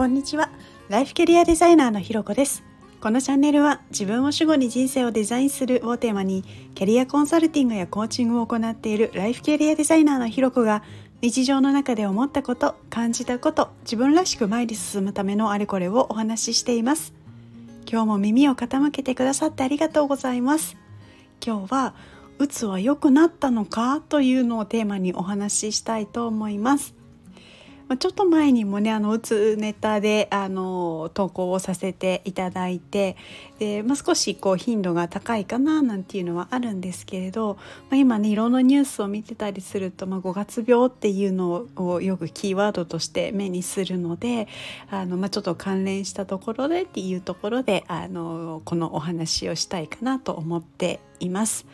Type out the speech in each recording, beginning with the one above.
こんにちは。ライフキャリアデザイナーのひろこです。このチャンネルは自分を主語に人生をデザインするをテーマにキャリアコンサルティングやコーチングを行っているライフキャリアデザイナーのひろこが日常の中で思ったこと感じたこと自分らしく前に進むためのあれこれをお話ししています。今日も耳を傾けてくださってありがとうございます。今日はうつは良くなったのかというのをテーマにお話ししたいと思います。ちょっと前にもねあのうつネタであの投稿をさせていただいてで、まあ、少しこう頻度が高いかななんていうのはあるんですけれど、まあ、今ねいろんなニュースを見てたりすると、まあ、5月病っていうのをよくキーワードとして目にするのであの、まあ、ちょっと関連したところでっていうところであのこのお話をしたいかなと思っています。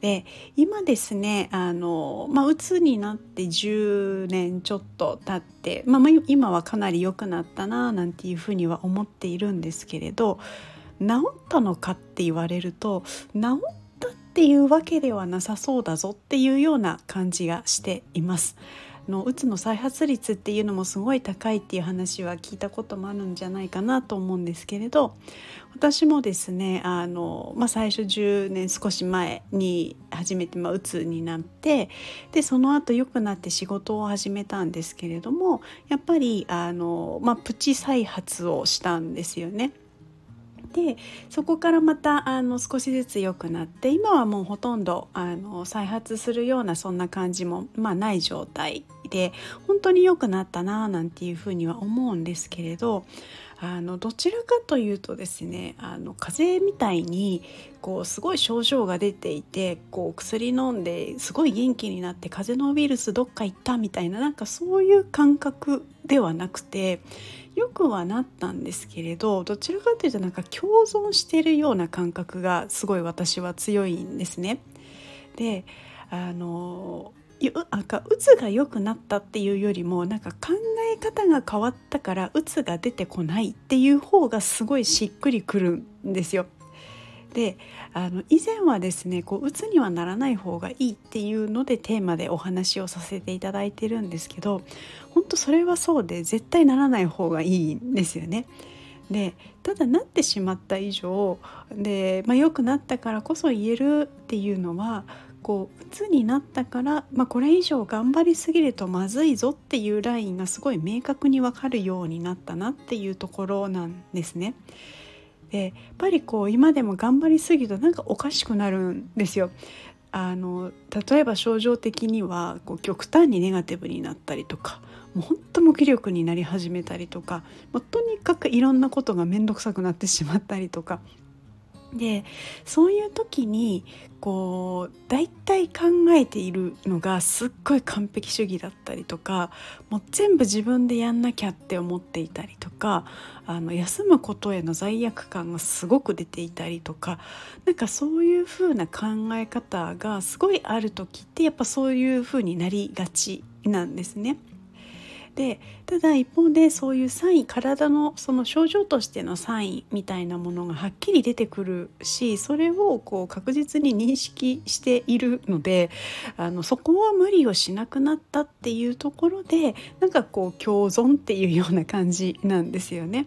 で今ですねあの、まあ、うつになって10年ちょっと経って、まあ、今はかなり良くなったななんていうふうには思っているんですけれど治ったのかって言われると治っっていうわけではなさそうだぞっていうような感じがしています。のうつの再発率っていうのもすごい高いっていう話は聞いたこともあるんじゃないかなと思うんですけれど私もですねあの、まあ、最初10年少し前に初めて、まあ、うつになってでその後良くなって仕事を始めたんですけれどもやっぱりあの、まあ、プチ再発をしたんですよね。でそこからまたあの少しずつ良くなって今はもうほとんどあの再発するようなそんな感じも、まあ、ない状態で本当に良くなったななんていうふうには思うんですけれどあのどちらかというとですねあの風邪みたいにこうすごい症状が出ていてこう薬飲んですごい元気になって風邪のウイルスどっか行ったみたいななんかそういう感覚ではなくてよくはなったんですけれどどちらかというとなんか共存してるような感覚がすごい私は強いんですね。であのなんかうつが良くなったっていうよりもなんか考え方が変わったからうつが出てこないっていう方がすごいしっくりくるんですよ。であの以前はですねこううつにはならない方がいいっていうのでテーマでお話をさせていただいてるんですけど本当それはそうで絶対ならない方がいいんですよね。でただなってしまった以上で、まあ、良くなったからこそ言えるっていうのはこう鬱になったから、まあ、これ以上頑張りすぎるとまずいぞっていうラインがすごい明確に分かるようになったなっていうところなんですね。でやっぱりこう今でも頑張りすぎるとなんかおかしくなるんですよ。あの例えば症状的にはこう極端にネガティブになったりとかもう本当無気力になり始めたりとか、まあ、とにかくいろんなことが面倒くさくなってしまったりとかでそういう時にこう大体考えているのがすっごい完璧主義だったりとかもう全部自分でやんなきゃって思っていたりとかあの休むことへの罪悪感がすごく出ていたりとかなんかそういう風な考え方がすごいある時ってやっぱそういう風になりがちなんですね。でただ一方でそういうサイン体のその症状としてのサインみたいなものがはっきり出てくるしそれをこう確実に認識しているのであのそこは無理をしなくなったっていうところでなんかこう共存っていうような感じなんですよね。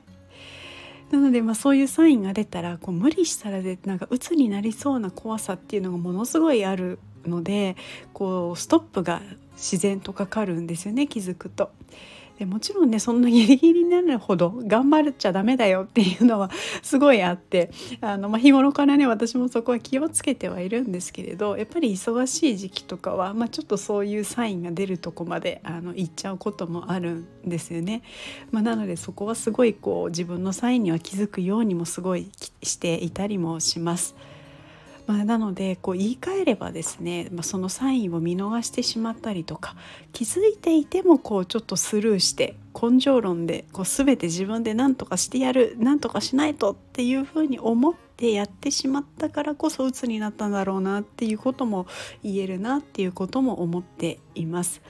なので、まあ、そういうサインが出たらこう無理したらでなんか鬱になりそうな怖さっていうのがものすごいあるのでこうストップが自然とかかるんですよね気づくと。でもちろんねそんなギリギリになるほど頑張っちゃダメだよっていうのはすごいあってあの、まあ、日頃からね私もそこは気をつけてはいるんですけれどやっぱり忙しい時期とかは、まあ、ちょっとそういうサインが出るとこまであの行っちゃうこともあるんですよね。まあ、なのでそこはすごいこう自分のサインには気づくようにもすごいしていたりもします。まあ、なのでこう言い換えればですね、まあ、そのサインを見逃してしまったりとか気づいていてもこうちょっとスルーして根性論でこう全て自分で何とかしてやる何とかしないとっていうふうに思ってやってしまったからこそ鬱になったんだろうなっていうことも言えるなっていうことも思っています。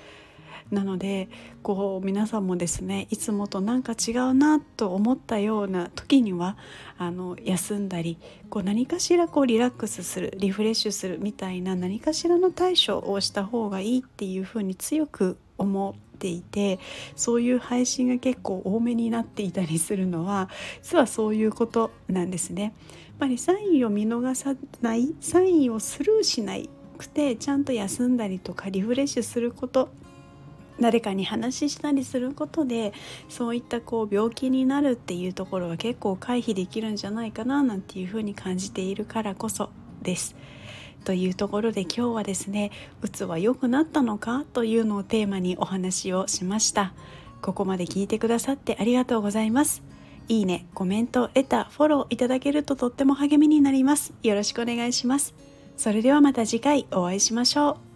なのでこう皆さんもですねいつもとなんか違うなと思ったような時にはあの休んだりこう何かしらこうリラックスするリフレッシュするみたいな何かしらの対処をした方がいいっていうふうに強く思っていてそういう配信が結構多めになっていたりするのは実はそういうことなんですね。やっぱりサインを見逃さないサインをスルーしないくてちゃんと休んだりとかリフレッシュすること誰かに話したりすることでそういったこう病気になるっていうところは結構回避できるんじゃないかななんていうふうに感じているからこそです。というところで今日はですねうつは良くなったのか？というのをテーマにお話をしました。ここまで聞いてくださってありがとうございます。いいねコメントレタフォローいただけるととっても励みになります。よろしくお願いします。それではまた次回お会いしましょう。